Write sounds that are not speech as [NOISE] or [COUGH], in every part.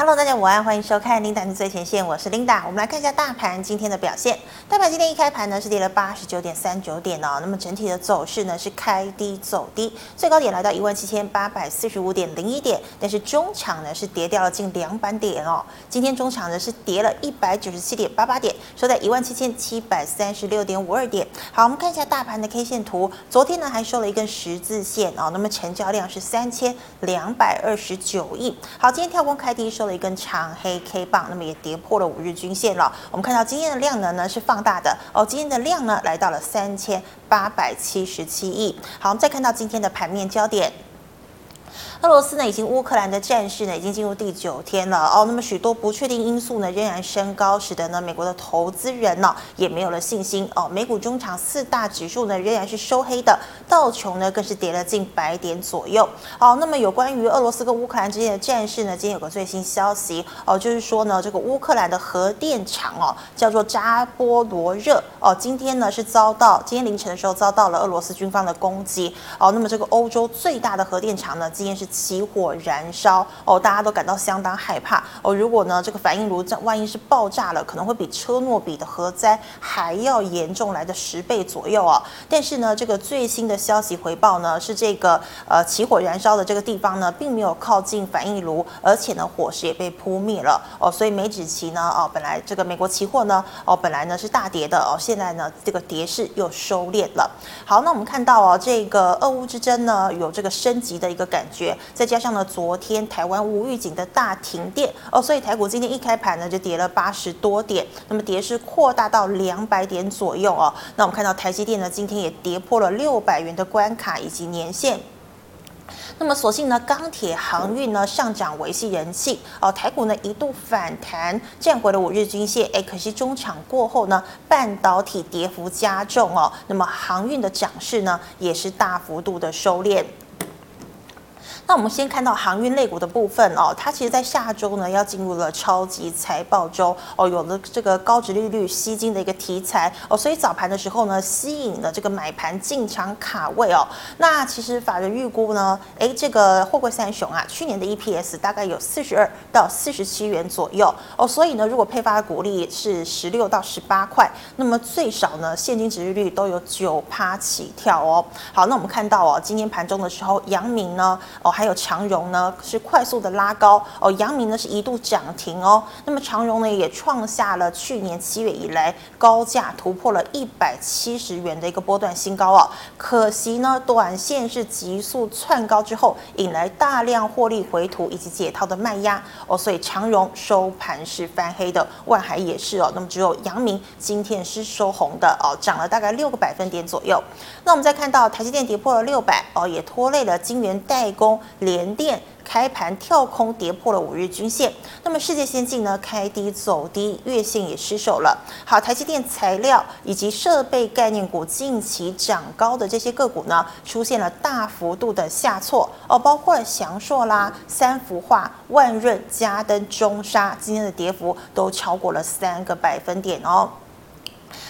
Hello，大家午安，欢迎收看《琳达的最前线》，我是琳达。我们来看一下大盘今天的表现。大盘今天一开盘呢是跌了八十九点三九点哦，那么整体的走势呢是开低走低，最高点来到一万七千八百四十五点零一点，但是中场呢是跌掉了近两百点哦。今天中场呢是跌了一百九十七点八八点，收在一万七千七百三十六点五二点。好，我们看一下大盘的 K 线图，昨天呢还收了一根十字线哦，那么成交量是三千两百二十九亿。好，今天跳空开低收。一根长黑 K 棒，那么也跌破了五日均线了。我们看到今天的量能呢是放大的哦，今天的量呢来到了三千八百七十七亿。好，我们再看到今天的盘面焦点。俄罗斯呢，已经乌克兰的战事呢，已经进入第九天了哦。那么许多不确定因素呢，仍然升高，使得呢，美国的投资人呢，也没有了信心哦。美股中场四大指数呢，仍然是收黑的，道琼呢，更是跌了近百点左右。哦，那么有关于俄罗斯跟乌克兰之间的战事呢，今天有个最新消息哦，就是说呢，这个乌克兰的核电厂哦，叫做扎波罗热哦，今天呢是遭到今天凌晨的时候遭到了俄罗斯军方的攻击哦。那么这个欧洲最大的核电厂呢，今天是。起火燃烧哦，大家都感到相当害怕哦。如果呢，这个反应炉这万一是爆炸了，可能会比车诺比的核灾还要严重来的十倍左右哦。但是呢，这个最新的消息回报呢，是这个呃起火燃烧的这个地方呢，并没有靠近反应炉，而且呢，火势也被扑灭了哦。所以美指期呢，哦，本来这个美国期货呢，哦，本来呢是大跌的哦，现在呢，这个跌势又收敛了。好，那我们看到哦，这个俄乌之争呢，有这个升级的一个感觉。再加上呢，昨天台湾无预警的大停电哦，所以台股今天一开盘呢就跌了八十多点，那么跌势扩大到两百点左右哦。那我们看到台积电呢今天也跌破了六百元的关卡以及年线。那么所幸呢，钢铁航运呢上涨维系人气哦，台股呢一度反弹站回了五日均线，哎，可惜中场过后呢，半导体跌幅加重哦，那么航运的涨势呢也是大幅度的收敛。那我们先看到航运类股的部分哦，它其实，在下周呢要进入了超级财报周哦，有了这个高值利率吸金的一个题材哦，所以早盘的时候呢，吸引了这个买盘进场卡位哦。那其实法人预估呢，诶，这个货柜三雄啊，去年的 EPS 大概有四十二到四十七元左右哦，所以呢，如果配发的股利是十六到十八块，那么最少呢，现金殖利率都有九趴起跳哦。好，那我们看到哦，今天盘中的时候，阳明呢，哦。还有长荣呢，是快速的拉高哦，阳明呢是一度涨停哦，那么长荣呢也创下了去年七月以来高价突破了一百七十元的一个波段新高哦，可惜呢，短线是急速窜高之后，引来大量获利回吐以及解套的卖压哦，所以长荣收盘是翻黑的，万海也是哦，那么只有阳明今天是收红的哦，涨了大概六个百分点左右。那我们再看到台积电跌破了六百哦，也拖累了晶圆代工。联电开盘跳空跌破了五日均线，那么世界先进呢开低走低，月线也失守了。好，台积电材料以及设备概念股近期涨高的这些个股呢，出现了大幅度的下挫哦，包括了祥硕啦、三福化、万润、嘉登、中沙，今天的跌幅都超过了三个百分点哦。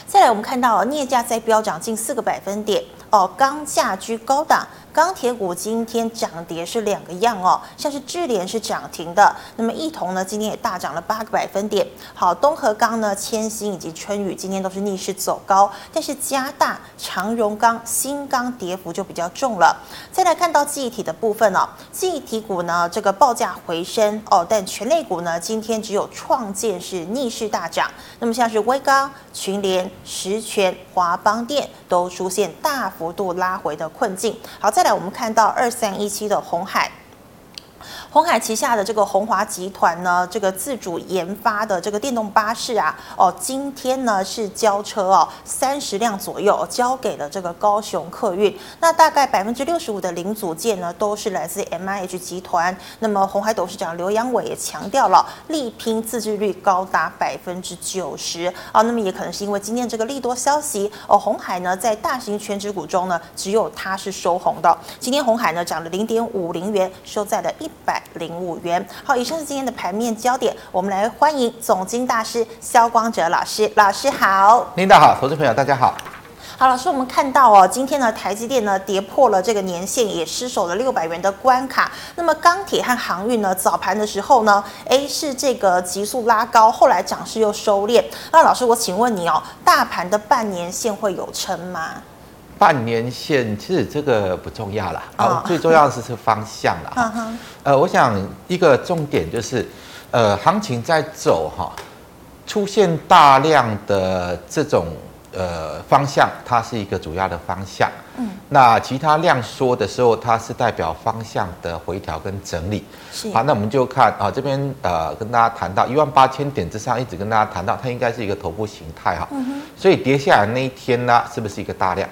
再来，我们看到镍价在飙涨近四个百分点哦，钢价居高档。钢铁股今天涨跌是两个样哦，像是智联是涨停的，那么一铜呢今天也大涨了八个百分点。好，东河钢呢、千星以及春雨今天都是逆势走高，但是嘉大、长荣钢、新钢跌幅就比较重了。再来看到记忆体的部分哦，记忆体股呢这个报价回升哦，但全类股呢今天只有创建是逆势大涨，那么像是威刚、群联、十銓、华邦电都出现大幅度拉回的困境。好，再来。我们看到二三一七的红海。鸿海旗下的这个鸿华集团呢，这个自主研发的这个电动巴士啊，哦，今天呢是交车哦，三十辆左右交给了这个高雄客运。那大概百分之六十五的零组件呢，都是来自 MIH 集团。那么鸿海董事长刘扬伟也强调了，力拼自制率高达百分之九十啊。那么也可能是因为今天这个利多消息哦，鸿海呢在大型权值股中呢，只有它是收红的。今天鸿海呢涨了零点五零元，收在了一百。零五元。好，以上是今天的盘面焦点。我们来欢迎总经大师肖光哲老师。老师好，领导好，投资朋友大家好。好，老师，我们看到哦，今天呢，台积电呢跌破了这个年线，也失守了六百元的关卡。那么钢铁和航运呢，早盘的时候呢，A 是这个急速拉高，后来涨势又收敛。那老师，我请问你哦，大盘的半年线会有撑吗？半年线其实这个不重要啦，啊、哦，最重要的是是方向啦。嗯哼，呃，我想一个重点就是，呃，行情在走哈，出现大量的这种呃方向，它是一个主要的方向。嗯，那其他量缩的时候，它是代表方向的回调跟整理。是。好，那我们就看啊，这边呃跟大家谈到一万八千点之上，一直跟大家谈到它应该是一个头部形态哈。嗯哼。所以跌下来那一天呢，是不是一个大量？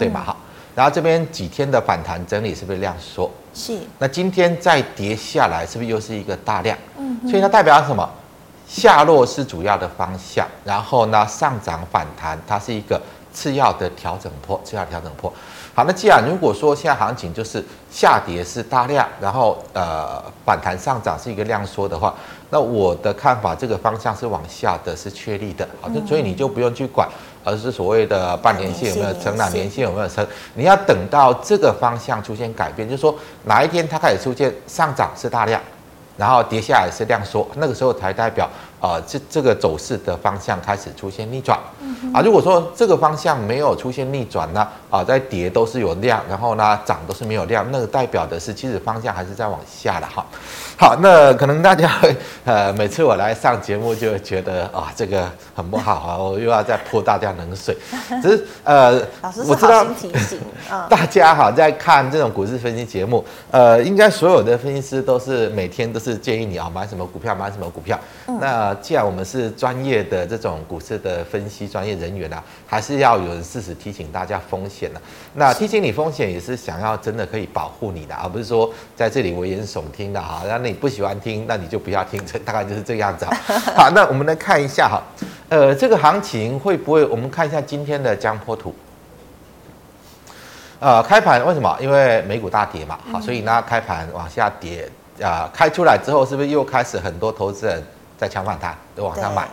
对吧？好，然后这边几天的反弹整理是不是量缩？是。那今天再跌下来，是不是又是一个大量？嗯。所以它代表什么？下落是主要的方向，然后呢上涨反弹，它是一个次要的调整坡，次要调整坡。好，那既然如果说现在行情就是下跌是大量，然后呃反弹上涨是一个量缩的话，那我的看法，这个方向是往下的，是确立的。好，所以你就不用去管。而是所谓的半年线有没有成长年线有没有升？你要等到这个方向出现改变，就是说哪一天它开始出现上涨是大量，然后跌下来是量缩，那个时候才代表呃这这个走势的方向开始出现逆转。啊，如果说这个方向没有出现逆转呢，啊在跌都是有量，然后呢涨都是没有量，那个代表的是其实方向还是在往下的哈。好，那可能大家会呃，每次我来上节目就会觉得啊，这个很不好啊，我又要再泼大家冷水。只是呃，老师是好心提醒，大家哈在看这种股市分析节目，呃，应该所有的分析师都是每天都是建议你啊买什么股票，买什么股票。嗯、那既然我们是专业的这种股市的分析专业人员啊，还是要有人适时提醒大家风险的、啊。那提醒你风险也是想要真的可以保护你的，而不是说在这里危言耸听的哈，那你。你不喜欢听，那你就不要听，这大概就是这样子。[LAUGHS] 好，那我们来看一下哈，呃，这个行情会不会？我们看一下今天的江波图。呃，开盘为什么？因为美股大跌嘛，好，所以呢，开盘往下跌啊、呃，开出来之后，是不是又开始很多投资人在抢反弹，都往上买？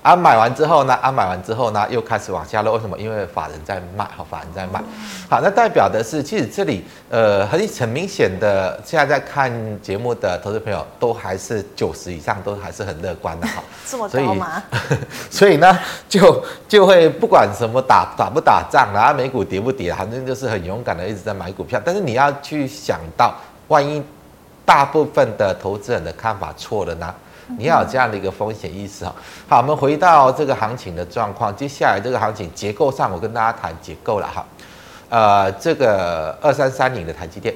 啊，买完之后呢？啊，买完之后呢，又开始往下落。为什么？因为法人在卖，好，法人在卖。好，那代表的是，其实这里呃很很明显的，现在在看节目的投资朋友都还是九十以上，都还是很乐观的哈。[LAUGHS] 这么高吗？所以，[LAUGHS] 所以呢，就就会不管什么打打不打仗啊，美股跌不跌，反正就是很勇敢的一直在买股票。但是你要去想到，万一大部分的投资人的看法错了呢？你要有这样的一个风险意识哈。好，我们回到这个行情的状况，接下来这个行情结构上，我跟大家谈结构了哈。呃，这个二三三零的台积电，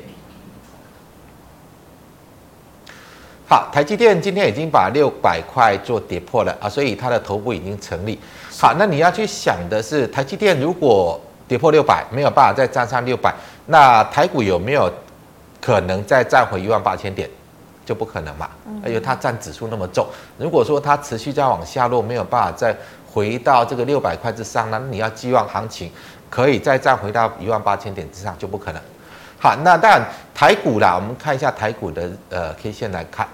好，台积电今天已经把六百块做跌破了啊，所以它的头部已经成立。好，那你要去想的是，台积电如果跌破六百，没有办法再站上六百，那台股有没有可能再站回一万八千点？就不可能嘛，而且它占指数那么重。如果说它持续在往下落，没有办法再回到这个六百块之上，那你要寄望行情可以再站回到一万八千点之上就不可能。好，那当然台股啦，我们看一下台股的呃 K 线来看。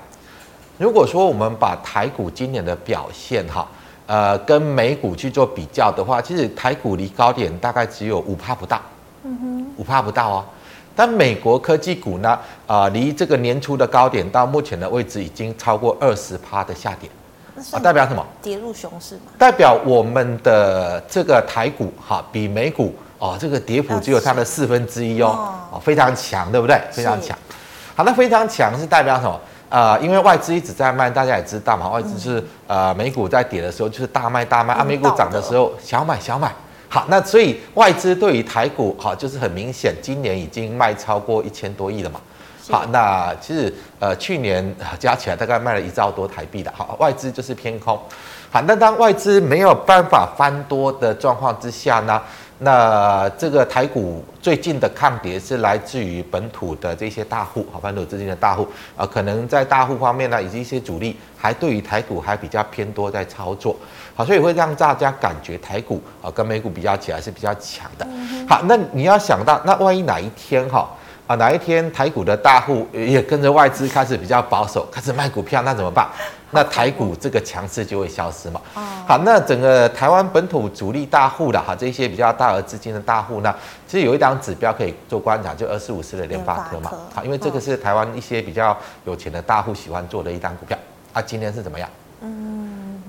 如果说我们把台股今年的表现哈，呃跟美股去做比较的话，其实台股离高点大概只有五趴不到，嗯哼，五趴不到哦。但美国科技股呢？啊、呃，离这个年初的高点到目前的位置已经超过二十趴的下跌，啊，代表什么？跌入熊市吗？代表我们的这个台股哈，比美股哦，这个跌幅只有它的四分之一哦，哦，非常强，对不对？非常强。好，那非常强是代表什么？呃，因为外资一直在卖，大家也知道嘛，外资是呃美股在跌的时候就是大卖大卖，啊，美股涨的时候小买小买。好，那所以外资对于台股，好，就是很明显，今年已经卖超过一千多亿了嘛。好，那其实呃去年加起来大概卖了一兆多台币的，好，外资就是偏空。好，那当外资没有办法翻多的状况之下呢，那这个台股最近的抗跌是来自于本土的这些大户，好，本土资金的大户啊，可能在大户方面呢，以及一些主力还对于台股还比较偏多在操作。好，所以会让大家感觉台股啊跟美股比较起来是比较强的。好，那你要想到，那万一哪一天哈，啊，哪一天台股的大户也跟着外资开始比较保守，开始卖股票，那怎么办？那台股这个强势就会消失嘛。好，那整个台湾本土主力大户的哈，这些比较大额资金的大户呢，其实有一档指标可以做观察，就二四五四的联发科嘛。好，因为这个是台湾一些比较有钱的大户喜欢做的一档股票。啊，今天是怎么样？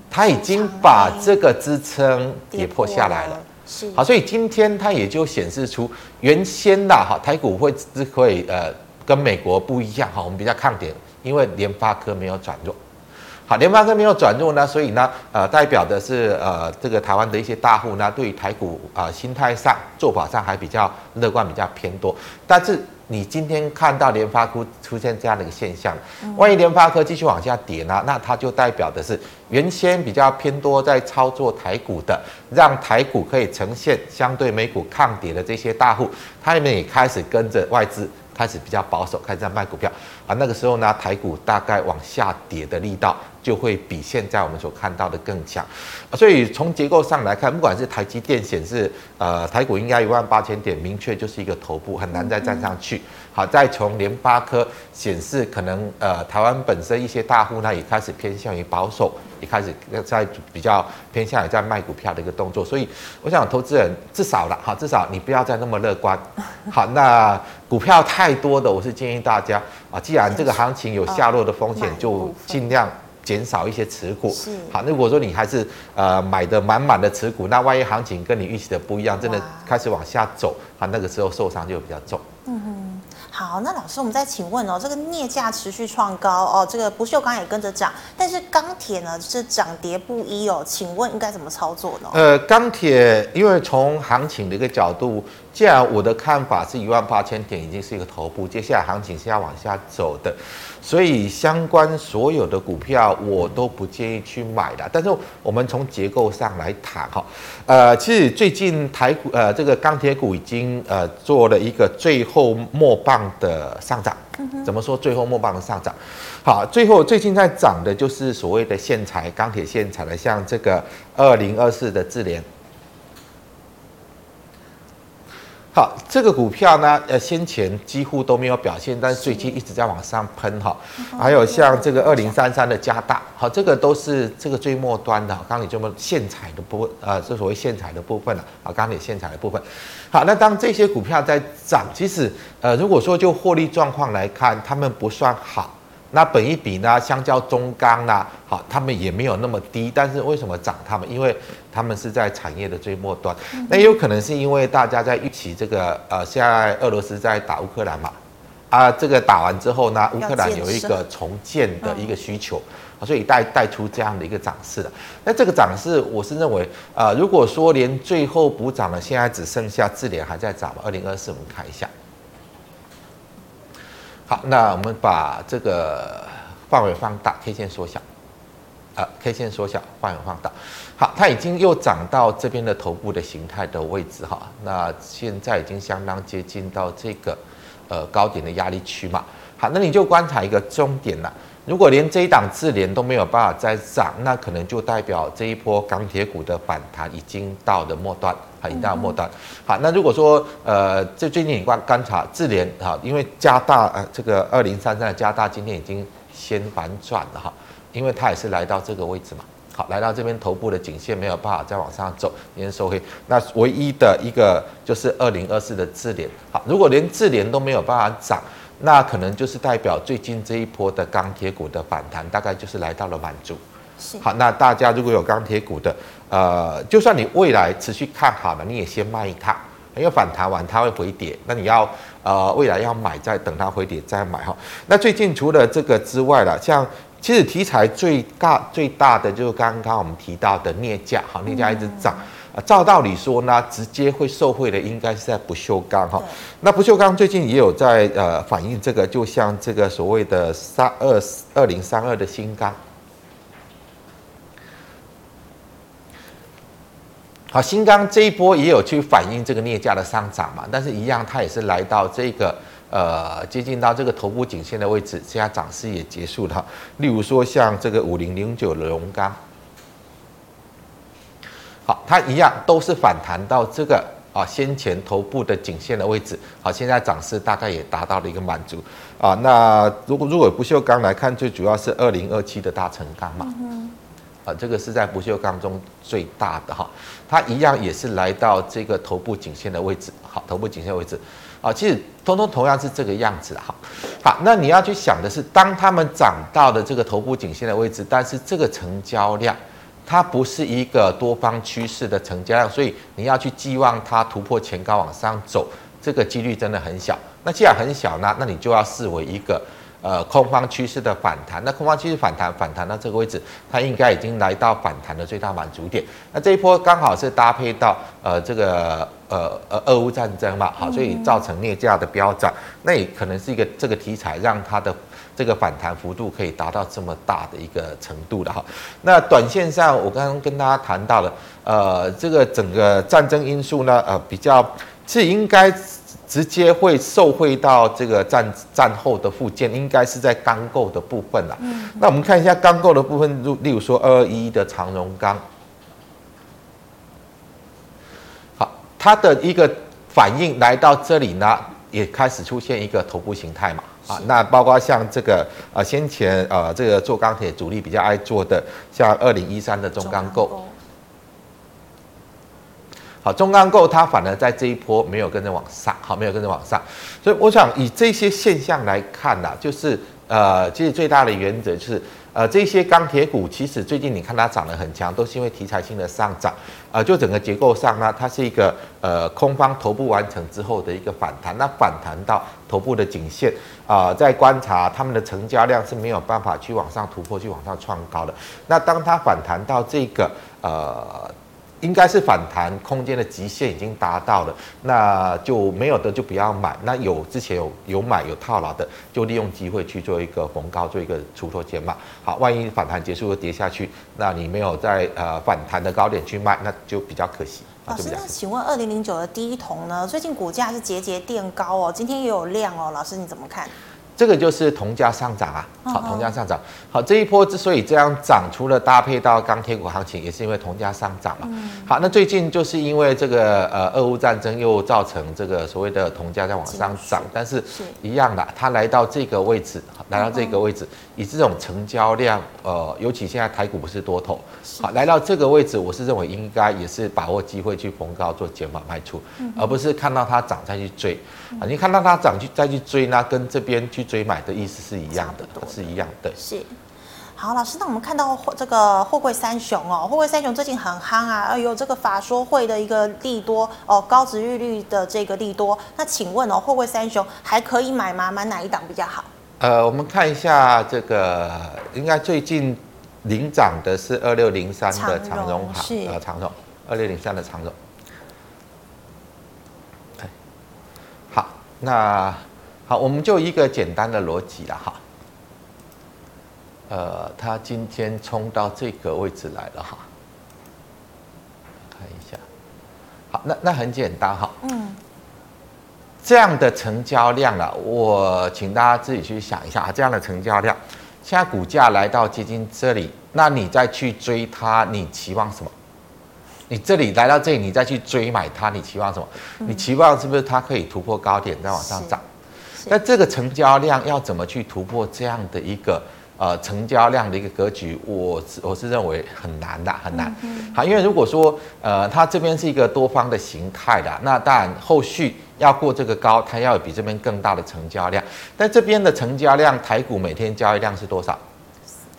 嗯，他已经把这个支撑跌破下来了。是。好，所以今天它也就显示出原先的哈台股会只会呃跟美国不一样哈，我们比较抗跌，因为联发科没有转弱。好，联发科没有转弱呢，所以呢，呃，代表的是呃，这个台湾的一些大户呢，对于台股啊、呃，心态上、做法上还比较乐观，比较偏多。但是你今天看到联发科出现这样的一个现象，万一联发科继续往下跌呢，那它就代表的是原先比较偏多在操作台股的，让台股可以呈现相对美股抗跌的这些大户，他们也开始跟着外资。开始比较保守，开始在卖股票啊。那个时候呢，台股大概往下跌的力道就会比现在我们所看到的更强。所以从结构上来看，不管是台积电显示，呃，台股应该一万八千点，明确就是一个头部，很难再站上去。好，再从联发科显示，可能呃，台湾本身一些大户呢也开始偏向于保守。也开始在比较偏向于在卖股票的一个动作，所以我想投资人至少了哈，至少你不要再那么乐观。[LAUGHS] 好，那股票太多的，我是建议大家啊，既然这个行情有下落的风险，就尽量减少一些持股。是。好，那如果说你还是呃买的满满的持股，那万一行情跟你预期的不一样，真的开始往下走，啊，那个时候受伤就比较重。嗯哼。好，那老师，我们再请问哦，这个镍价持续创高哦，这个不锈钢也跟着涨，但是钢铁呢是涨跌不一哦，请问应该怎么操作呢？呃，钢铁因为从行情的一个角度，既然我的看法是一万八千点已经是一个头部，接下来行情是要往下走的。所以相关所有的股票我都不建议去买的，但是我们从结构上来谈哈，呃，其实最近台股呃这个钢铁股已经呃做了一个最后末棒的上涨，怎么说最后末棒的上涨？好，最后最近在涨的就是所谓的线材钢铁线材的，像这个二零二四的智联。好，这个股票呢，呃，先前几乎都没有表现，但是最近一直在往上喷哈。还有像这个二零三三的加大，好，这个都是这个最末端的钢铁这么线材的部分，呃，这所谓线材的部分了啊，钢铁线材的部分。好，那当这些股票在涨，其实呃，如果说就获利状况来看，他们不算好。那本一比呢，相较中钢呢，好，他们也没有那么低，但是为什么涨？他们因为他们是在产业的最末端，那也有可能是因为大家在预期这个呃，现在俄罗斯在打乌克兰嘛，啊，这个打完之后呢，乌克兰有一个重建的一个需求，所以带带出这样的一个涨势的。那这个涨势，我是认为，呃，如果说连最后补涨了，现在只剩下智联还在涨嘛，二零二四我们看一下。好，那我们把这个范围放大，K 线缩小，啊，K 线缩小，范围放大。好，它已经又涨到这边的头部的形态的位置哈。那现在已经相当接近到这个呃高点的压力区嘛。好，那你就观察一个终点了。如果连这一档智联都没有办法再涨，那可能就代表这一波钢铁股的反弹已经到了末端。好，已经到末端。好，那如果说呃，这最近你观观察智联哈，因为加大呃这个二零三三的加大今天已经先反转了哈，因为它也是来到这个位置嘛。好，来到这边头部的颈线没有办法再往上走，今天收黑。那唯一的一个就是二零二四的智联。好，如果连智联都没有办法涨，那可能就是代表最近这一波的钢铁股的反弹大概就是来到了满足。是。好，那大家如果有钢铁股的。呃，就算你未来持续看好了，你也先卖一趟，因为反弹完它会回跌，那你要呃未来要买，再等它回跌再买哈。那最近除了这个之外了，像其实题材最大最大的就是刚刚我们提到的镍价好，镍价一直涨啊。照道理说呢，直接会受惠的应该是在不锈钢哈。那不锈钢最近也有在呃反映这个，就像这个所谓的三二二零三二的新钢。好，新钢这一波也有去反映这个镍价的上涨嘛，但是一样，它也是来到这个呃接近到这个头部颈线的位置，现在涨势也结束了。例如说像这个五零零九的龙钢，好，它一样都是反弹到这个啊、啊，先前头部的颈线的位置，好，现在涨势大概也达到了一个满足啊。那如果如果不锈钢来看，最主要是二零二七的大成钢嘛，啊，这个是在不锈钢中最大的哈，它一样也是来到这个头部颈线的位置，好，头部颈线位置。啊，其实通通同样是这个样子哈。好，那你要去想的是，当它们涨到的这个头部颈线的位置，但是这个成交量它不是一个多方趋势的成交量，所以你要去寄望它突破前高往上走，这个几率真的很小。那既然很小呢，那你就要视为一个。呃，空方趋势的反弹，那空方趋势反弹，反弹到这个位置，它应该已经来到反弹的最大满足点。那这一波刚好是搭配到呃这个呃呃俄乌战争嘛，好，所以造成镍价的飙涨，那也可能是一个这个题材让它的这个反弹幅度可以达到这么大的一个程度的哈。那短线上，我刚刚跟大家谈到了，呃，这个整个战争因素呢，呃，比较是应该。直接会受惠到这个战战后的复建，应该是在钢构的部分啦。嗯，那我们看一下钢构的部分，如例如说二二一一的长荣钢，好，它的一个反应来到这里呢，也开始出现一个头部形态嘛。啊，那包括像这个啊，先前啊，这个做钢铁主力比较爱做的，像二零一三的中钢构。好，中钢构它反而在这一波没有跟着往上，好，没有跟着往上，所以我想以这些现象来看呢，就是呃，其实最大的原则就是，呃，这些钢铁股其实最近你看它涨得很强，都是因为题材性的上涨，呃，就整个结构上呢，它是一个呃空方头部完成之后的一个反弹，那反弹到头部的颈线啊，在观察他们的成交量是没有办法去往上突破，去往上创高的，那当它反弹到这个呃。应该是反弹空间的极限已经达到了，那就没有的就不要买。那有之前有有买有套牢的，就利用机会去做一个逢高做一个出脱减码。好，万一反弹结束又跌下去，那你没有在呃反弹的高点去卖，那就比较可惜。老师，那请问二零零九的第一桶呢？最近股价是节节垫高哦，今天也有量哦，老师你怎么看？这个就是铜价上涨啊，好，铜价上涨，好，这一波之所以这样涨，除了搭配到钢铁股行情，也是因为铜价上涨嘛。好，那最近就是因为这个呃俄乌战争又造成这个所谓的铜价在往上涨，但是一样的，它来到这个位置，来到这个位置，以这种成交量，呃，尤其现在台股不是多头，好，来到这个位置，我是认为应该也是把握机会去逢高做减码卖出，而不是看到它涨再去追。啊，你看到它涨去再去追呢，跟这边去追买的意思是一样的，是一样的。是，好，老师，那我们看到这个货柜三雄哦，货柜三雄最近很夯啊，有这个法说会的一个利多哦，高值利率的这个利多。那请问哦，货柜三雄还可以买吗？买哪一档比较好？呃，我们看一下这个，应该最近领涨的是二六零三的长荣航，是呃，长荣二六零三的长荣。那好，我们就一个简单的逻辑了哈。呃，它今天冲到这个位置来了哈，看一下。好，那那很简单哈。嗯。这样的成交量啊，我请大家自己去想一下啊，这样的成交量，现在股价来到接近这里，那你再去追它，你期望什么？你这里来到这里，你再去追买它，你期望什么？你期望是不是它可以突破高点再往上涨？那这个成交量要怎么去突破这样的一个呃成交量的一个格局？我我是认为很难的，很难。好，因为如果说呃它这边是一个多方的形态的，那当然后续要过这个高，它要有比这边更大的成交量。但这边的成交量，台股每天交易量是多少？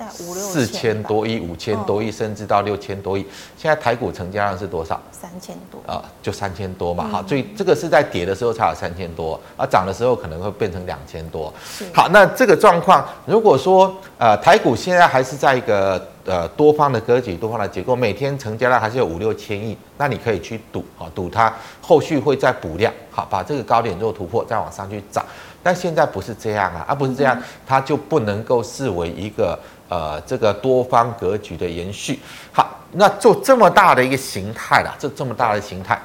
四千多亿、五千多亿，甚至到六千多亿。现在台股成交量是多少？三千多啊，就三千多嘛。好，所以这个是在跌的时候才有三千多，而涨的时候可能会变成两千多。好，那这个状况，如果说呃台股现在还是在一个呃多方的格局、多方的结构，每天成交量还是有五六千亿，那你可以去赌啊，赌它后续会再补量，好，把这个高点做突破，再往上去涨。但现在不是这样啊，而不是这样，它就不能够视为一个。呃，这个多方格局的延续，好，那做这么大的一个形态啦，这这么大的形态，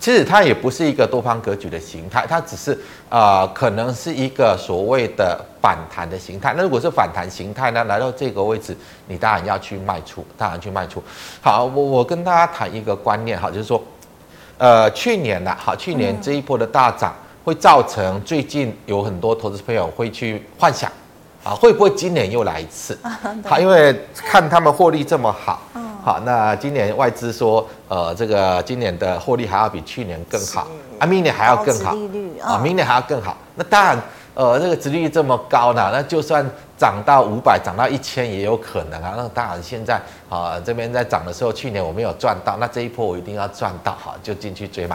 其实它也不是一个多方格局的形态，它只是、呃，可能是一个所谓的反弹的形态。那如果是反弹形态呢，来到这个位置，你当然要去卖出，当然去卖出。好，我我跟大家谈一个观念，哈，就是说，呃，去年呐，好，去年这一波的大涨，会造成最近有很多投资朋友会去幻想，啊，会不会今年又来一次？好，[LAUGHS] 因为看他们获利这么好，好，那今年外资说，呃，这个今年的获利还要比去年更好，啊，明年还要更好，啊，明年还要更好，那当然。呃，这个殖利率这么高呢，那就算涨到五百，涨到一千也有可能啊。那当然，现在啊这边在涨的时候，去年我没有赚到，那这一波我一定要赚到哈，就进去追嘛。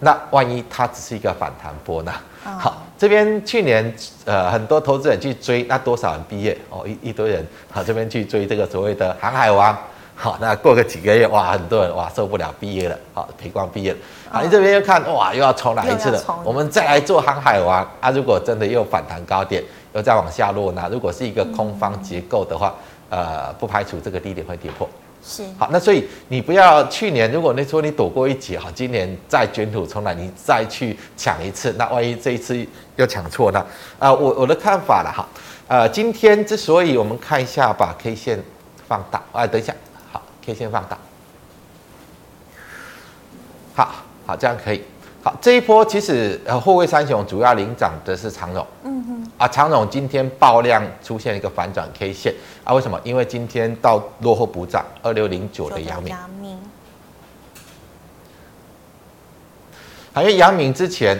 那万一它只是一个反弹波呢？好，这边去年呃很多投资人去追，那多少人毕业哦？一一堆人好，这边去追这个所谓的航海王。好，那过个几个月，哇，很多人哇受不了，毕业了，好赔光毕业了。好，你这边又看，哇，又要重来一次了。我们再来做航海王啊！如果真的又反弹高点，又再往下落，那如果是一个空方结构的话，呃，不排除这个低点会跌破。是。好，那所以你不要去年，如果那时候你躲过一劫，哈，今年再卷土重来，你再去抢一次，那万一这一次又抢错呢？啊，我我的看法了哈，呃，今天之所以我们看一下，把 K 线放大，啊，等一下。好 K 线放大，好好，这样可以。好，这一波其实呃，货柜三雄主要领涨的是长荣，嗯哼，啊，长荣今天爆量出现一个反转 K 线啊，为什么？因为今天到落后补涨二六零九的阳明，好，因为阳明之前。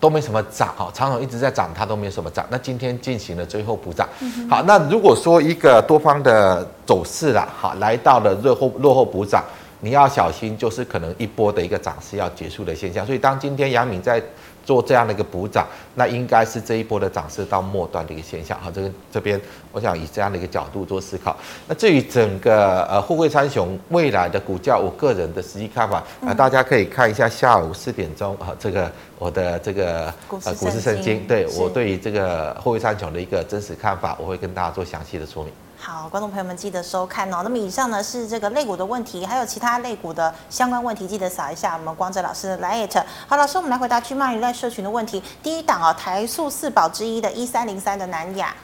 都没什么涨哈，长荣一直在涨，它都没什么涨。那今天进行了最后补涨，好，那如果说一个多方的走势啦，好，来到了落后落后补涨，你要小心，就是可能一波的一个涨势要结束的现象。所以当今天杨敏在。做这样的一个补涨，那应该是这一波的涨势到末端的一个现象。好，这个这边我想以这样的一个角度做思考。那至于整个呃货柜三雄未来的股价，我个人的实际看法啊，大家可以看一下下午四点钟啊，这个我的这个呃股市圣经，对我对于这个货柜三雄的一个真实看法，我会跟大家做详细的说明。好，观众朋友们记得收看哦。那么以上呢是这个肋骨的问题，还有其他肋骨的相关问题，记得扫一下我们光哲老师的 LINE。好，老师，我们来回答去卖鱼类社群的问题。第一档哦，台塑四宝之一的一三零三的南亚。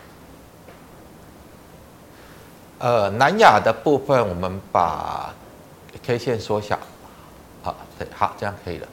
呃，南亚的部分，我们把 K 线缩小。好，对，好，这样可以了。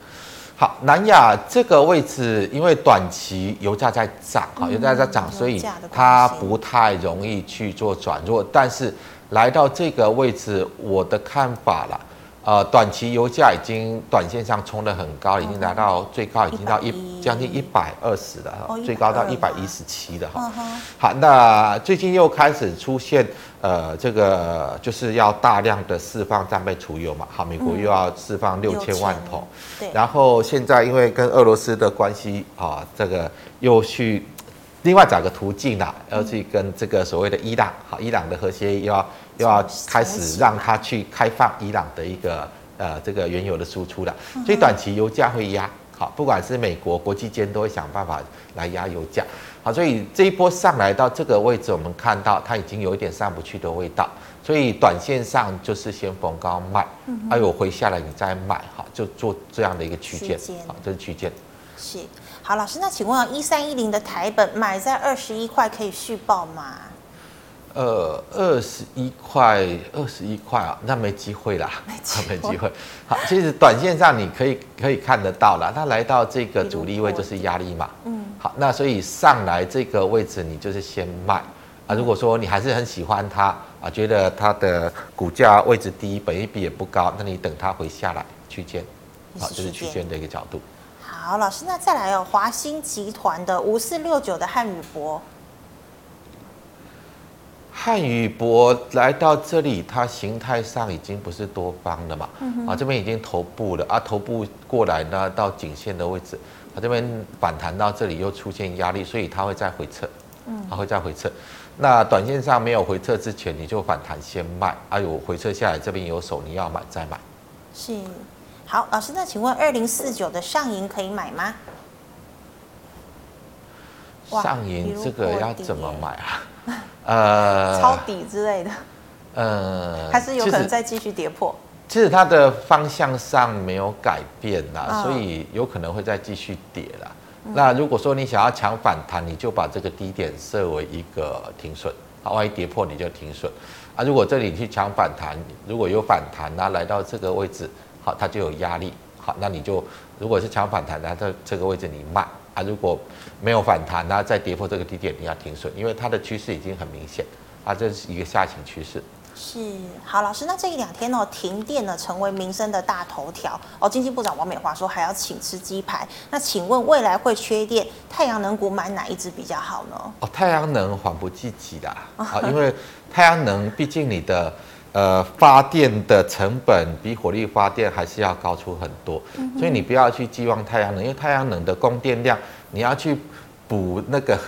好，南亚这个位置，因为短期油价在涨，哈，油价在涨，所以它不太容易去做转弱。但是来到这个位置，我的看法了。呃，短期油价已经短线上冲得很高，已经来到最高，已经到一将近一百二十了，最高到一百一十七了哈。好，那最近又开始出现呃，这个就是要大量的释放战备储油嘛。好，美国又要释放六千万桶，然后现在因为跟俄罗斯的关系啊，这个又去另外找个途径啦，要去跟这个所谓的伊朗，好，伊朗的核协议又要。又要开始让它去开放伊朗的一个呃这个原油的输出了，所以短期油价会压好，不管是美国国际间都会想办法来压油价。好，所以这一波上来到这个位置，我们看到它已经有一点上不去的味道，所以短线上就是先逢高卖，还有回下来你再买哈，就做这样的一个区间。好，这是区间。是。好，老师，那请问一三一零的台本买在二十一块可以续报吗？呃，二十一块，二十一块啊，那没机会啦，没机会，[LAUGHS] 没机会。好，其实短线上你可以可以看得到啦，它来到这个主力位就是压力嘛。嗯。好，那所以上来这个位置你就是先卖啊。如果说你还是很喜欢它啊，觉得它的股价位置低，本益比也不高，那你等它回下来区间，好，就是区间的一个角度。好，老师，那再来哦华兴集团的五四六九的汉语博。瀚宇博来到这里，它形态上已经不是多方了嘛？嗯、啊，这边已经头部了啊，头部过来呢，到颈线的位置，啊，这边反弹到这里又出现压力，所以它会再回撤，嗯，它会再回撤。那短线上没有回撤之前，你就反弹先卖，啊，有回撤下来这边有手，你要买再买。是，好，老师，那请问二零四九的上银可以买吗？上银这个要怎么买啊？呃，抄底之类的，呃，还是有可能再继续跌破。其实它的方向上没有改变啦，哦、所以有可能会再继续跌啦。嗯、那如果说你想要抢反弹，你就把这个低点设为一个停损，啊，万一跌破你就停损。啊，如果这里去抢反弹，如果有反弹，那来到这个位置，好，它就有压力，好，那你就如果是抢反弹，那在这个位置你卖啊；如果没有反弹，那再跌破这个低点，你要停损，因为它的趋势已经很明显啊，这是一个下行趋势。是好，老师，那这一两天哦，停电呢成为民生的大头条哦。经济部长王美华说还要请吃鸡排。那请问未来会缺电，太阳能股买哪一支比较好呢？哦，太阳能缓不济急的啊，因为太阳能毕竟你的呃发电的成本比火力发电还是要高出很多，所以你不要去寄望太阳能，因为太阳能的供电量你要去补那个。[LAUGHS]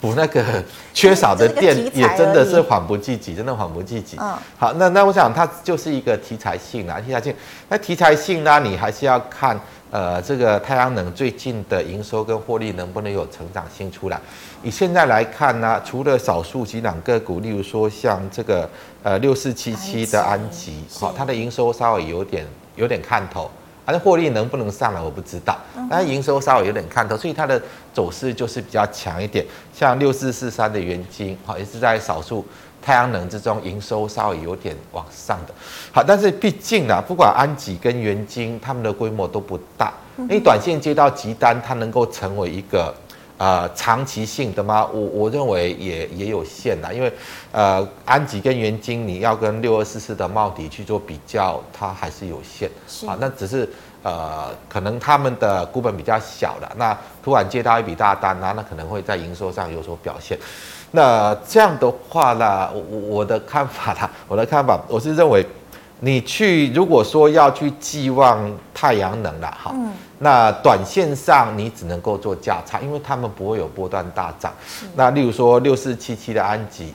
补那个缺少的电也真的是缓不济急，真的缓不济急。嗯，好，那那我想它就是一个题材性啊，题材性。那题材性呢，你还是要看呃这个太阳能最近的营收跟获利能不能有成长性出来。以现在来看呢，除了少数几档个股，例如说像这个呃六四七七的安吉，好，它的营收稍微有点有点看头。反正获利能不能上来我不知道，但是营收稍微有点看头，所以它的走势就是比较强一点。像六四四三的元晶，好，也是在少数太阳能之中营收稍微有点往上的。好，但是毕竟啊，不管安吉跟元晶，他们的规模都不大，因为短线接到急单，它能够成为一个。呃，长期性的吗？我我认为也也有限啦，因为呃，安吉跟元晶，你要跟六二四四的茂迪去做比较，它还是有限。是啊，那只是呃，可能他们的股本比较小了，那突然接到一笔大单啊，那可能会在营收上有所表现。那这样的话呢，我我的看法啦，[LAUGHS] 我的看法，我是认为。你去如果说要去寄望太阳能了哈，嗯、那短线上你只能够做价差，因为他们不会有波段大涨。那例如说六四七七的安吉，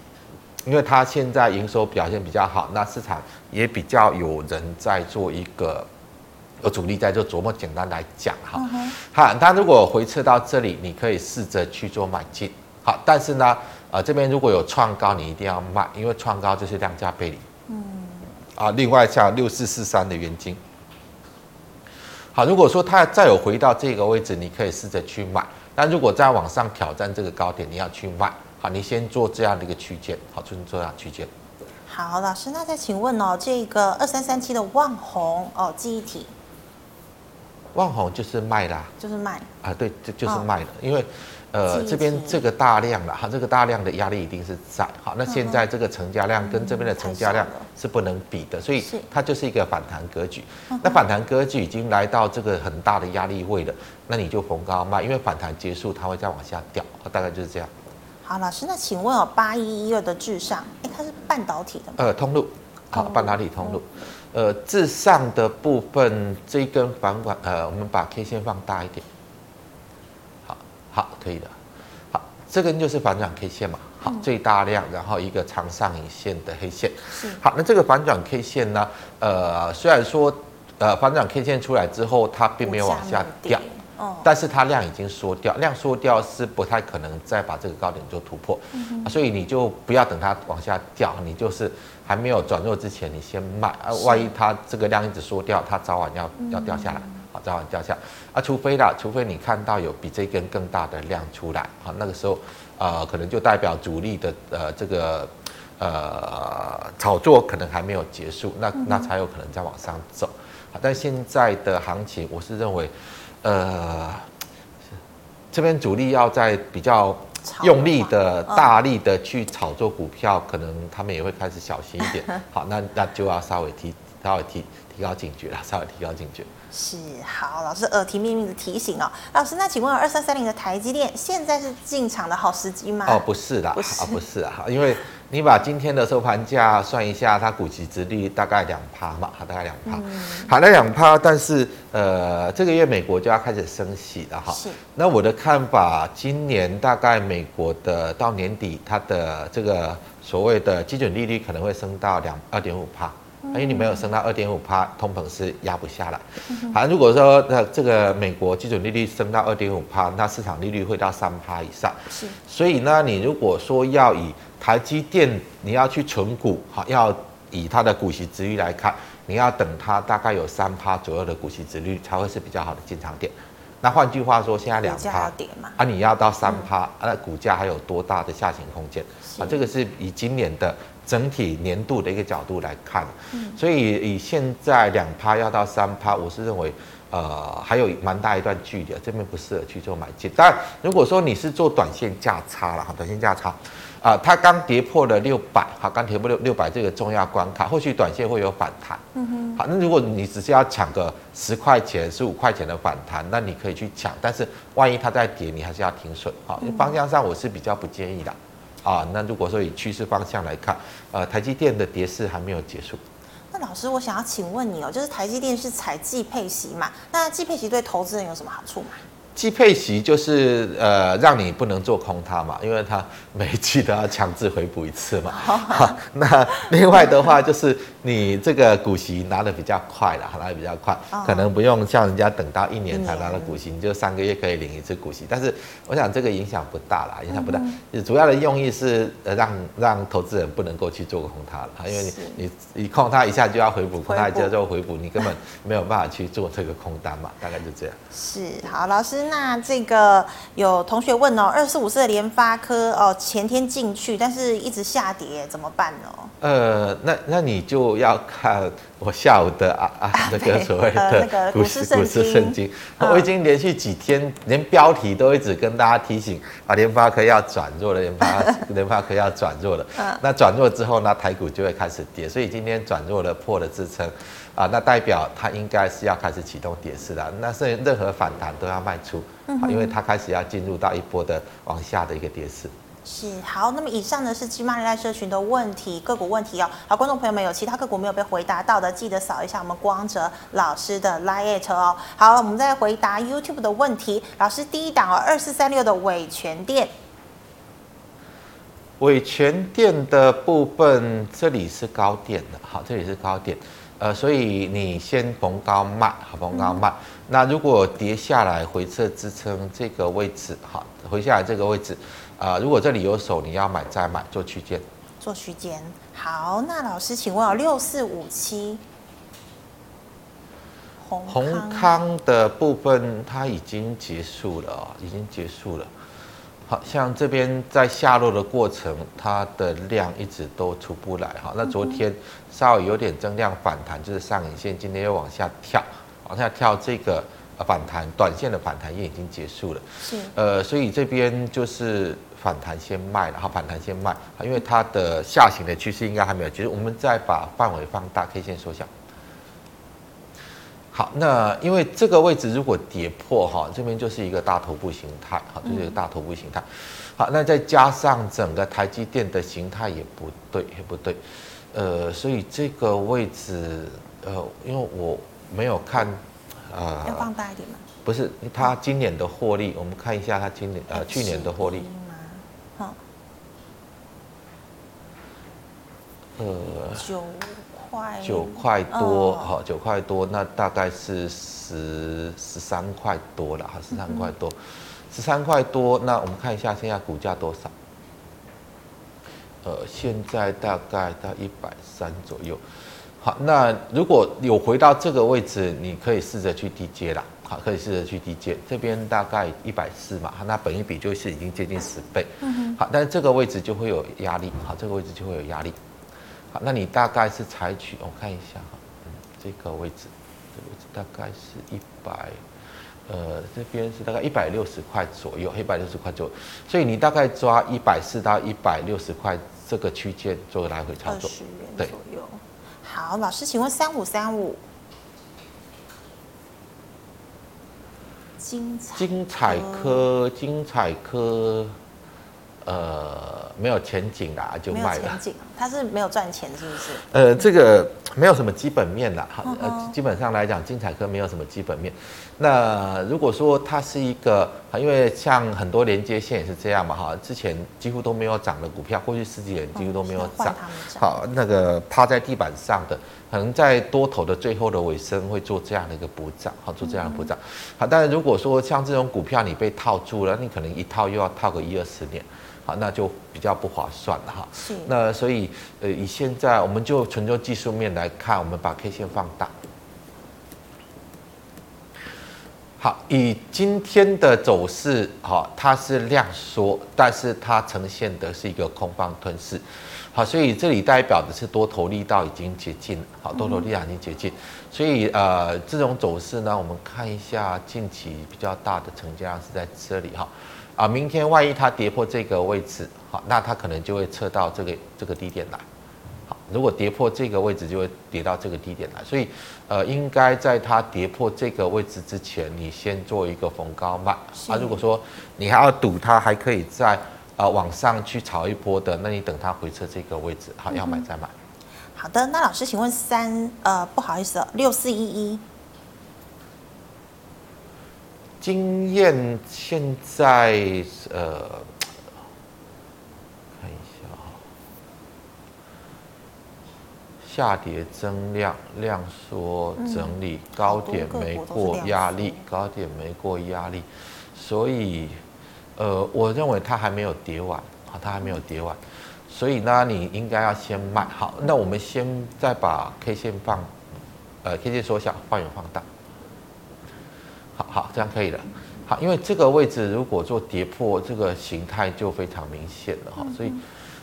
因为它现在营收表现比较好，那市场也比较有人在做一个有主力在做琢磨。简单来讲哈，好、它如果回撤到这里，你可以试着去做买进。好，但是呢，呃，这边如果有创高，你一定要卖，因为创高就是量价背离。嗯。啊，另外像六四四三的元晶，好，如果说它再有回到这个位置，你可以试着去买。但如果再往上挑战这个高点，你要去卖。好，你先做这样的一个区间，好，做这样区间。好，老师，那再请问哦，这个二三三七的旺红哦，记忆体，旺红就是卖啦，就是卖啊，对，这就是卖的，哦、因为。呃，这边这个大量了哈，这个大量的压力一定是在好。那现在这个成交量跟这边的成交量是不能比的，所以它就是一个反弹格局。那反弹格局已经来到这个很大的压力位了，那你就逢高卖，因为反弹结束它会再往下掉，大概就是这样。好，老师，那请问哦，八一一二的至上，哎，它是半导体的吗？呃，通路，好，半导体通路。呃，至上的部分这一根反管，呃，我们把 K 线放大一点。好，可以的。好，这根就是反转 K 线嘛。好，最大量，然后一个长上影线的黑线。是。好，那这个反转 K 线呢？呃，虽然说呃反转 K 线出来之后，它并没有往下掉，哦，但是它量已经缩掉，量缩掉是不太可能再把这个高点做突破。嗯哼。所以你就不要等它往下掉，你就是还没有转弱之前，你先卖啊。万一它这个量一直缩掉，它早晚要要掉下来。好，早晚掉下啊，除非啦，除非你看到有比这根更大的量出来，好，那个时候，呃，可能就代表主力的呃这个呃炒作可能还没有结束，那那才有可能再往上走。好，但现在的行情，我是认为，呃，这边主力要在比较用力的大力的去炒作股票，可能他们也会开始小心一点。[LAUGHS] 好，那那就要稍微提稍微提提高警觉了，稍微提高警觉。是好，老师耳提面命的提醒哦。老师，那请问二三三零的台积电现在是进场的好时机吗？哦，不是啦，不是啊，不是啊，因为你把今天的收盘价算一下，它股息殖率大概两趴嘛，好，大概两趴，嗯、好，那两趴，但是呃，这个月美国就要开始升息了哈。是。那我的看法，今年大概美国的到年底，它的这个所谓的基准利率可能会升到两二点五趴。因为你没有升到二点五趴，通膨是压不下来。好，如果说那这个美国基准利率升到二点五趴，那市场利率会到三趴以上。是，所以呢，你如果说要以台积电，你要去存股，好，要以它的股息值率来看，你要等它大概有三趴左右的股息值率才会是比较好的进场点。那换句话说，现在两趴，啊，你要到三趴，嗯、那股价还有多大的下行空间？啊，这个是以今年的整体年度的一个角度来看，嗯，所以以现在两趴要到三趴，我是认为。呃，还有蛮大一段距离，这边不适合去做买进。当然，如果说你是做短线价差了哈，短线价差，啊、呃，它刚跌破了六百，好，刚跌破六六百这个重要关卡，或许短线会有反弹。嗯哼。好，那如果你只是要抢个十块钱、十五块钱的反弹，那你可以去抢，但是万一它再跌，你还是要停损。好，方向上我是比较不建议的。啊，那如果说以趋势方向来看，呃，台积电的跌势还没有结束。那老师，我想要请问你哦，就是台积电是采季配息嘛？那季配息对投资人有什么好处吗？季配息就是呃，让你不能做空它嘛，因为它每一季都要强制回补一次嘛。[LAUGHS] 那另外的话就是你这个股息拿的比较快了，拿的比较快，可能不用像人家等到一年才拿到股息，你就三个月可以领一次股息。但是我想这个影响不大啦，影响不大。主要的用意是呃让让投资人不能够去做空它了，因为你你你空它一下就要回补，空它一下就要回补，你根本没有办法去做这个空单嘛，大概就这样。是，好，老师。那这个有同学问哦，二四五四的联发科哦，前天进去，但是一直下跌，怎么办呢？呃，那那你就要看我下午的啊啊那个所谓的股市股市圣经，我已经连续几天连标题都一直跟大家提醒啊，联发科要转弱了，联发 [LAUGHS] 联发科要转弱了。那转弱之后呢，台股就会开始跌，所以今天转弱了，破了支撑。啊，那代表它应该是要开始启动跌势了。那是任何反弹都要卖出，啊，因为它开始要进入到一波的往下的一个跌势。是好，那么以上呢是鸡妈赖社群的问题，个股问题哦。好，观众朋友们有其他个股没有被回答到的，记得扫一下我们光哲老师的 Lite 哦。好，我们再回答 YouTube 的问题。老师第一档哦，二四三六的伟全店，伟全店的部分，这里是高点的，好，这里是高点。呃，所以你先逢高卖，好，逢高卖。嗯、那如果跌下来回撤支撑这个位置，好，回下来这个位置，啊、呃，如果这里有手，你要买再买，做区间，做区间。好，那老师，请问哦，六四五七，红康的部分它已经结束了，已经结束了。好像这边在下落的过程，它的量一直都出不来哈。那昨天稍微有点增量反弹，就是上影线，今天又往下跳，往下跳这个反弹，短线的反弹也已经结束了。是，呃，所以这边就是反弹先卖了，哈，反弹先卖，因为它的下行的趋势应该还没有结束。我们再把范围放大，K 线缩小。好，那因为这个位置如果跌破哈，这边就是一个大头部形态，好，就是一个大头部形态。好，那再加上整个台积电的形态也不对，也不对，呃，所以这个位置，呃，因为我没有看，呃，要放大一点吗？不是，它今年的获利，我们看一下它今年呃去年的获利。好，呃，九。九块多，好，九块多，那大概是十十三块多了，哈，十三块多，十三块多。那我们看一下现在股价多少？呃，现在大概到一百三左右。好，那如果有回到这个位置，你可以试着去低接啦，好，可以试着去低接。这边大概一百四嘛，那本一比就是已经接近十倍。嗯好，但是这个位置就会有压力，好，这个位置就会有压力。好，那你大概是采取，我看一下哈，嗯，这个位置，这个位置大概是一百，呃，这边是大概一百六十块左右，一百六十块左右，所以你大概抓一百四到一百六十块这个区间做来回操作，对，好，老师，请问三五三五，精彩精彩科，精彩科。呃，没有前景啦，就卖了。没有前景，它是没有赚钱，是不是？呃，这个没有什么基本面啦，哈、呃，基本上来讲，精彩科没有什么基本面。那如果说它是一个，因为像很多连接线也是这样嘛，哈，之前几乎都没有涨的股票，过去十几年几乎都没有涨，好，那个趴在地板上的，可能在多头的最后的尾声会做这样的一个补涨，好，做这样的补涨。好，但是如果说像这种股票你被套住了，你可能一套又要套个一二十年。好，那就比较不划算了哈。是。那所以，呃，以现在我们就纯就技术面来看，我们把 K 线放大。好，以今天的走势，好，它是量缩，但是它呈现的是一个空方吞噬，好，所以这里代表的是多头力道已经接近了，好，多头力道已经接近，所以呃，这种走势呢，我们看一下近期比较大的成交量是在这里哈，啊，明天万一它跌破这个位置，好，那它可能就会测到这个这个低点来。好如果跌破这个位置，就会跌到这个低点来，所以，呃，应该在它跌破这个位置之前，你先做一个逢高卖。啊，如果说你还要赌它还可以再呃往上去炒一波的，那你等它回撤这个位置，好，要买再买。好的，那老师，请问三呃，不好意思，六四一一，经验现在呃。看一下跌增量，量缩整理，高点没过压力，高点没过压力，所以，呃，我认为它还没有跌完啊，它还没有跌完，所以呢，你应该要先卖。好，那我们先再把 K 线放，呃，K 线缩小，放远放大，好好，这样可以了。好，因为这个位置如果做跌破，这个形态就非常明显了哈，所以。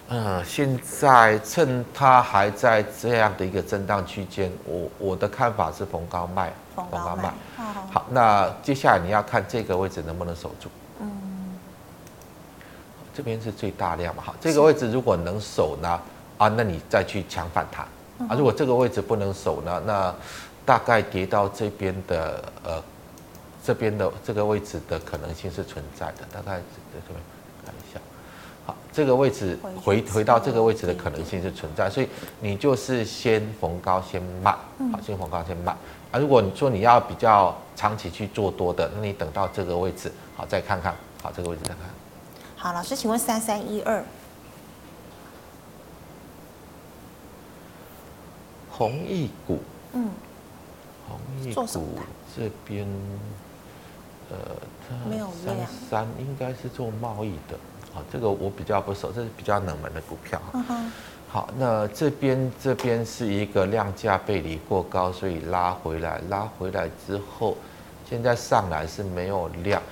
嗯，现在趁它还在这样的一个震荡区间，我我的看法是逢高卖，逢高卖。好，那接下来你要看这个位置能不能守住。嗯，这边是最大量嘛，好，这个位置如果能守呢，啊，那你再去抢反弹。啊，如果这个位置不能守呢，那大概跌到这边的呃，这边的这个位置的可能性是存在的，大概在这边看一下。好，这个位置回回到这个位置的可能性是存在，所以你就是先逢高先卖，好，先逢高先卖。啊，如果你说你要比较长期去做多的，那你等到这个位置，好，再看看，好，这个位置再看。好，老师，请问三三一二，弘毅股，嗯，弘毅股这边，呃，没有三三应该是做贸易的。这个我比较不熟，这是比较冷门的股票。好，那这边这边是一个量价背离过高，所以拉回来，拉回来之后，现在上来是没有量，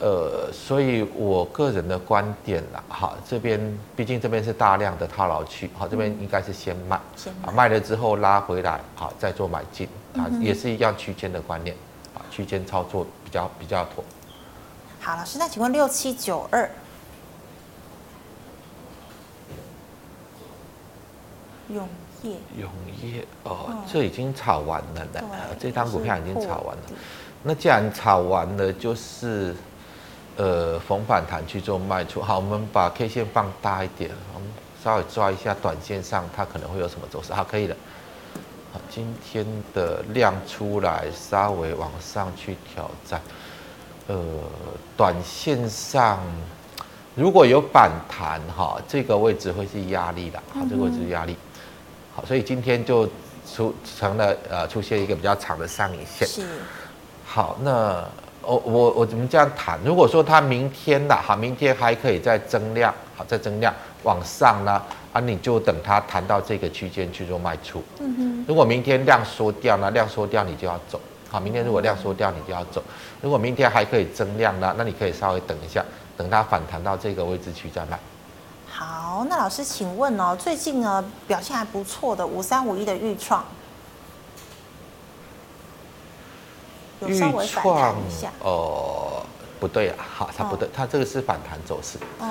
呃，所以我个人的观点啦，好，这边毕竟这边是大量的套牢区，好，这边应该是先卖，先卖，卖了之后拉回来，好，再做买进，啊，也是一样区间的观念，啊，区间操作。比较比较妥。好，老师，那请问六七九二。永业，永业哦，这已经炒完了的，这张股票已经炒完了。那既然炒完了，就是呃逢反弹去做卖出。好，我们把 K 线放大一点，我们稍微抓一下短线上它可能会有什么走势。好，可以了。好，今天的量出来，稍微往上去挑战。呃，短线上如果有反弹哈，这个位置会是压力的。好，这个位置是压力。好，所以今天就出成了呃，出现一个比较长的上影线。是。好，那我我我怎么这样谈？如果说它明天的好，明天还可以再增量，好，再增量往上呢，啊，你就等它弹到这个区间去做卖出。嗯哼。如果明天量缩掉呢，量缩掉你就要走。好，明天如果量缩掉你就要走。如果明天还可以增量呢，那你可以稍微等一下，等它反弹到这个位置去再卖。好，那老师，请问哦，最近呢表现还不错的五三五一的预创，有稍微反弹一下哦，不对啊，好，它不对，它这个是反弹走势。哦，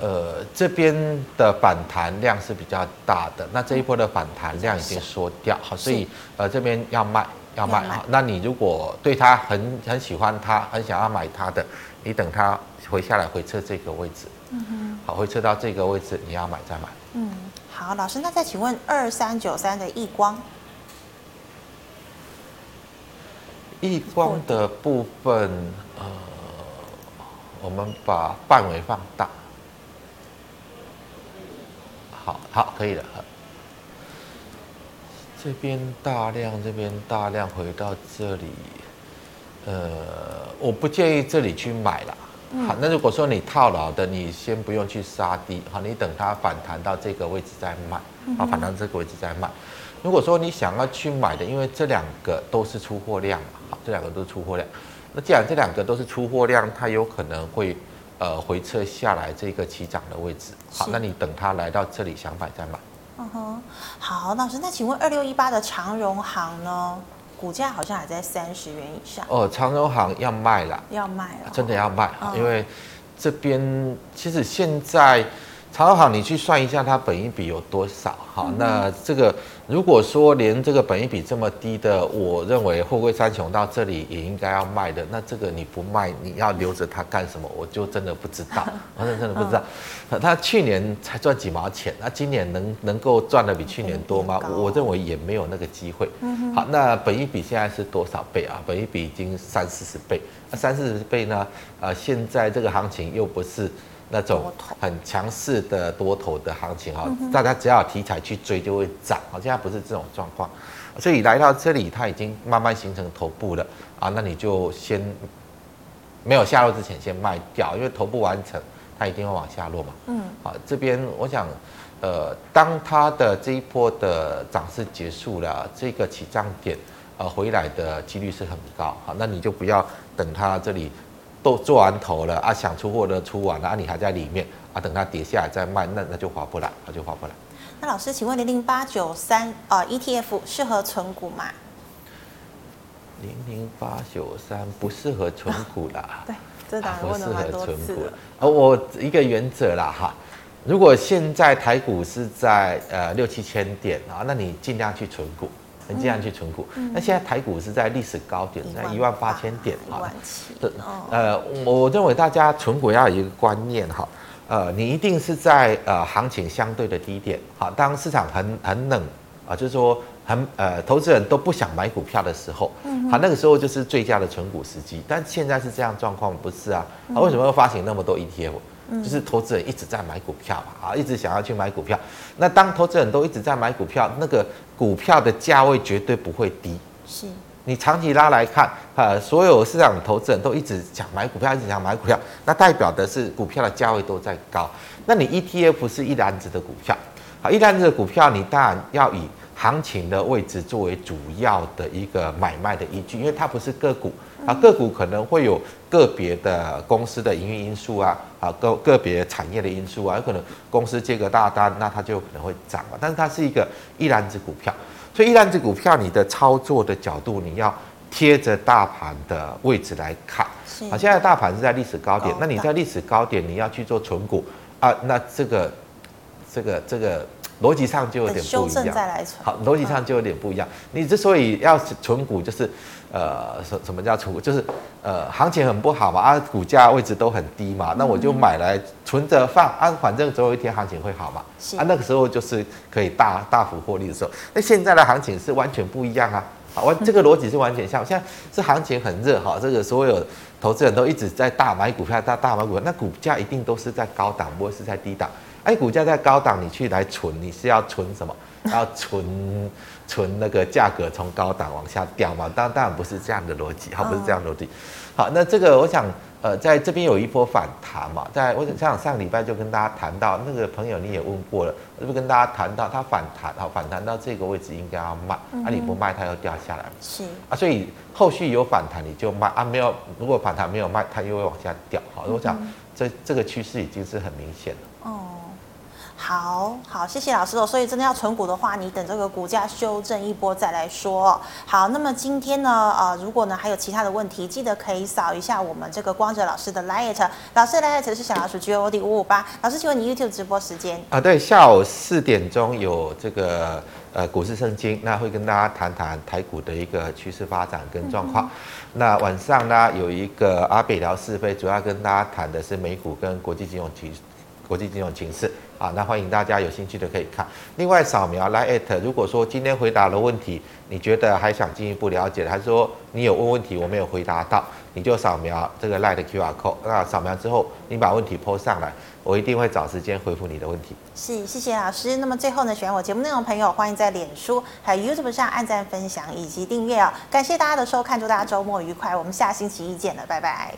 呃，这边的反弹量是比较大的，那这一波的反弹量已经缩掉，好，所以呃这边要卖要卖啊。那你如果对它很很喜欢它，很想要买它的，你等它回下来回撤这个位置。嗯哼，好，回撤到这个位置，你要买再买。嗯，好，老师，那再请问二三九三的亿光，亿光的部分，呃，我们把范围放大。好好，可以了。这边大量，这边大量回到这里，呃，我不建议这里去买了。好，那如果说你套牢的，你先不用去杀低，好，你等它反弹到这个位置再卖，好，反弹这个位置再卖。如果说你想要去买的，因为这两个都是出货量嘛，好，这两个都是出货量，那既然这两个都是出货量，它有可能会呃回撤下来这个起涨的位置。好，那你等它来到这里想买再买。嗯哼，好，老师，那请问二六一八的长荣行呢？股价好像还在三十元以上。哦，长荣行要卖了，要卖了，真的要卖，嗯、因为这边其实现在。长荣航，你去算一下它本益比有多少？哈、嗯，那这个如果说连这个本益比这么低的，我认为货柜三雄到这里也应该要卖的，那这个你不卖，你要留着它干什么？我就真的不知道，[LAUGHS] 我真的不知道。他去年才赚几毛钱，那今年能能够赚的比去年多吗？我认为也没有那个机会。好，那本益比现在是多少倍啊？本益比已经三四十倍，那三四十倍呢？呃，现在这个行情又不是。那种很强势的多头的行情哈，大家只要有题材去追就会涨好。现在不是这种状况，所以来到这里它已经慢慢形成头部了啊。那你就先没有下落之前先卖掉，因为头部完成它一定会往下落嘛。嗯，好，这边我想，呃，当它的这一波的涨势结束了，这个起涨点呃回来的几率是很高。好，那你就不要等它这里。都做完头了啊，想出货的出完了啊，你还在里面啊，等它跌下来再卖，那那就划不来，那就划不来。那老师，请问零零八九三啊，ETF 适合存股吗？零零八九三不适合存股啦。啊、[LAUGHS] 对，这当然问了蛮多次了。呃，我一个原则啦哈，如果现在台股是在呃六七千点啊，那你尽量去存股。尽量去存股。嗯、那现在台股是在历史高点，在一万八千点啊。对，呃，我认为大家存股要有一个观念哈，呃，你一定是在呃行情相对的低点，好，当市场很很冷啊，就是说很呃投资人都不想买股票的时候，好，那个时候就是最佳的存股时机。但现在是这样状况，不是啊？啊，为什么会发行那么多 ETF？就是投资人一直在买股票嘛，啊，一直想要去买股票。那当投资人都一直在买股票，那个股票的价位绝对不会低。是，你长期拉来看，呃，所有市场投资人都一直想买股票，一直想买股票，那代表的是股票的价位都在高。那你 ETF 是一篮子的股票，啊，一篮子的股票，你当然要以行情的位置作为主要的一个买卖的依据，因为它不是个股。啊，个股可能会有个别的公司的营运因素啊，啊，个个别产业的因素啊，有可能公司接个大单，那它就可能会涨嘛。但是它是一个一篮子股票，所以一篮子股票你的操作的角度，你要贴着大盘的位置来看。啊，现在大盘是在历史高点，那你在历史高点你要去做存股啊，那这个这个这个逻辑上就有点不一样。好，逻辑上就有点不一样。你之所以要存股，就是。呃，什什么叫存股？就是呃，行情很不好嘛，啊，股价位置都很低嘛，那我就买来存着放啊，反正总有一天行情会好嘛，啊，那个时候就是可以大大幅获利的时候。那现在的行情是完全不一样啊，好，完这个逻辑是完全像，现在是行情很热哈，这个所有投资人都一直在大买股票，大大买股票，那股价一定都是在高档，不会是在低档。哎，股价在高档，你去来存，你是要存什么？[LAUGHS] 要存存那个价格从高档往下掉嘛？当当然不是这样的逻辑，好，不是这样的逻辑。好，那这个我想，呃，在这边有一波反弹嘛，在我想上个礼拜就跟大家谈到，那个朋友你也问过了，我就跟大家谈到它反弹，好，反弹到这个位置应该要卖，啊，你不卖它又掉下来，是啊，所以后续有反弹你就卖啊，没有，如果反弹没有卖，它又会往下掉，好，我想这这个趋势已经是很明显了。哦。好好，谢谢老师哦。所以真的要存股的话，你等这个股价修正一波再来说。好，那么今天呢，呃，如果呢还有其他的问题，记得可以扫一下我们这个光哲老师的 LINE，老师的 LINE 是小老鼠 G O D 五五八。老师，请问你 YouTube 直播时间啊？对，下午四点钟有这个呃股市圣经，那会跟大家谈谈台股的一个趋势发展跟状况。嗯、那晚上呢有一个阿北聊是非，主要跟大家谈的是美股跟国际金融局。国际金融情势啊，那欢迎大家有兴趣的可以看。另外扫描来 at，如果说今天回答的问题，你觉得还想进一步了解，还是说你有问问题我没有回答到，你就扫描这个 LINE 的 QR code。那扫描之后，你把问题 p 上来，我一定会找时间回复你的问题。是，谢谢老师。那么最后呢，喜欢我节目内容的朋友，欢迎在脸书还有 YouTube 上按赞、分享以及订阅哦。感谢大家的收看，祝大家周末愉快。我们下星期一见了，拜拜。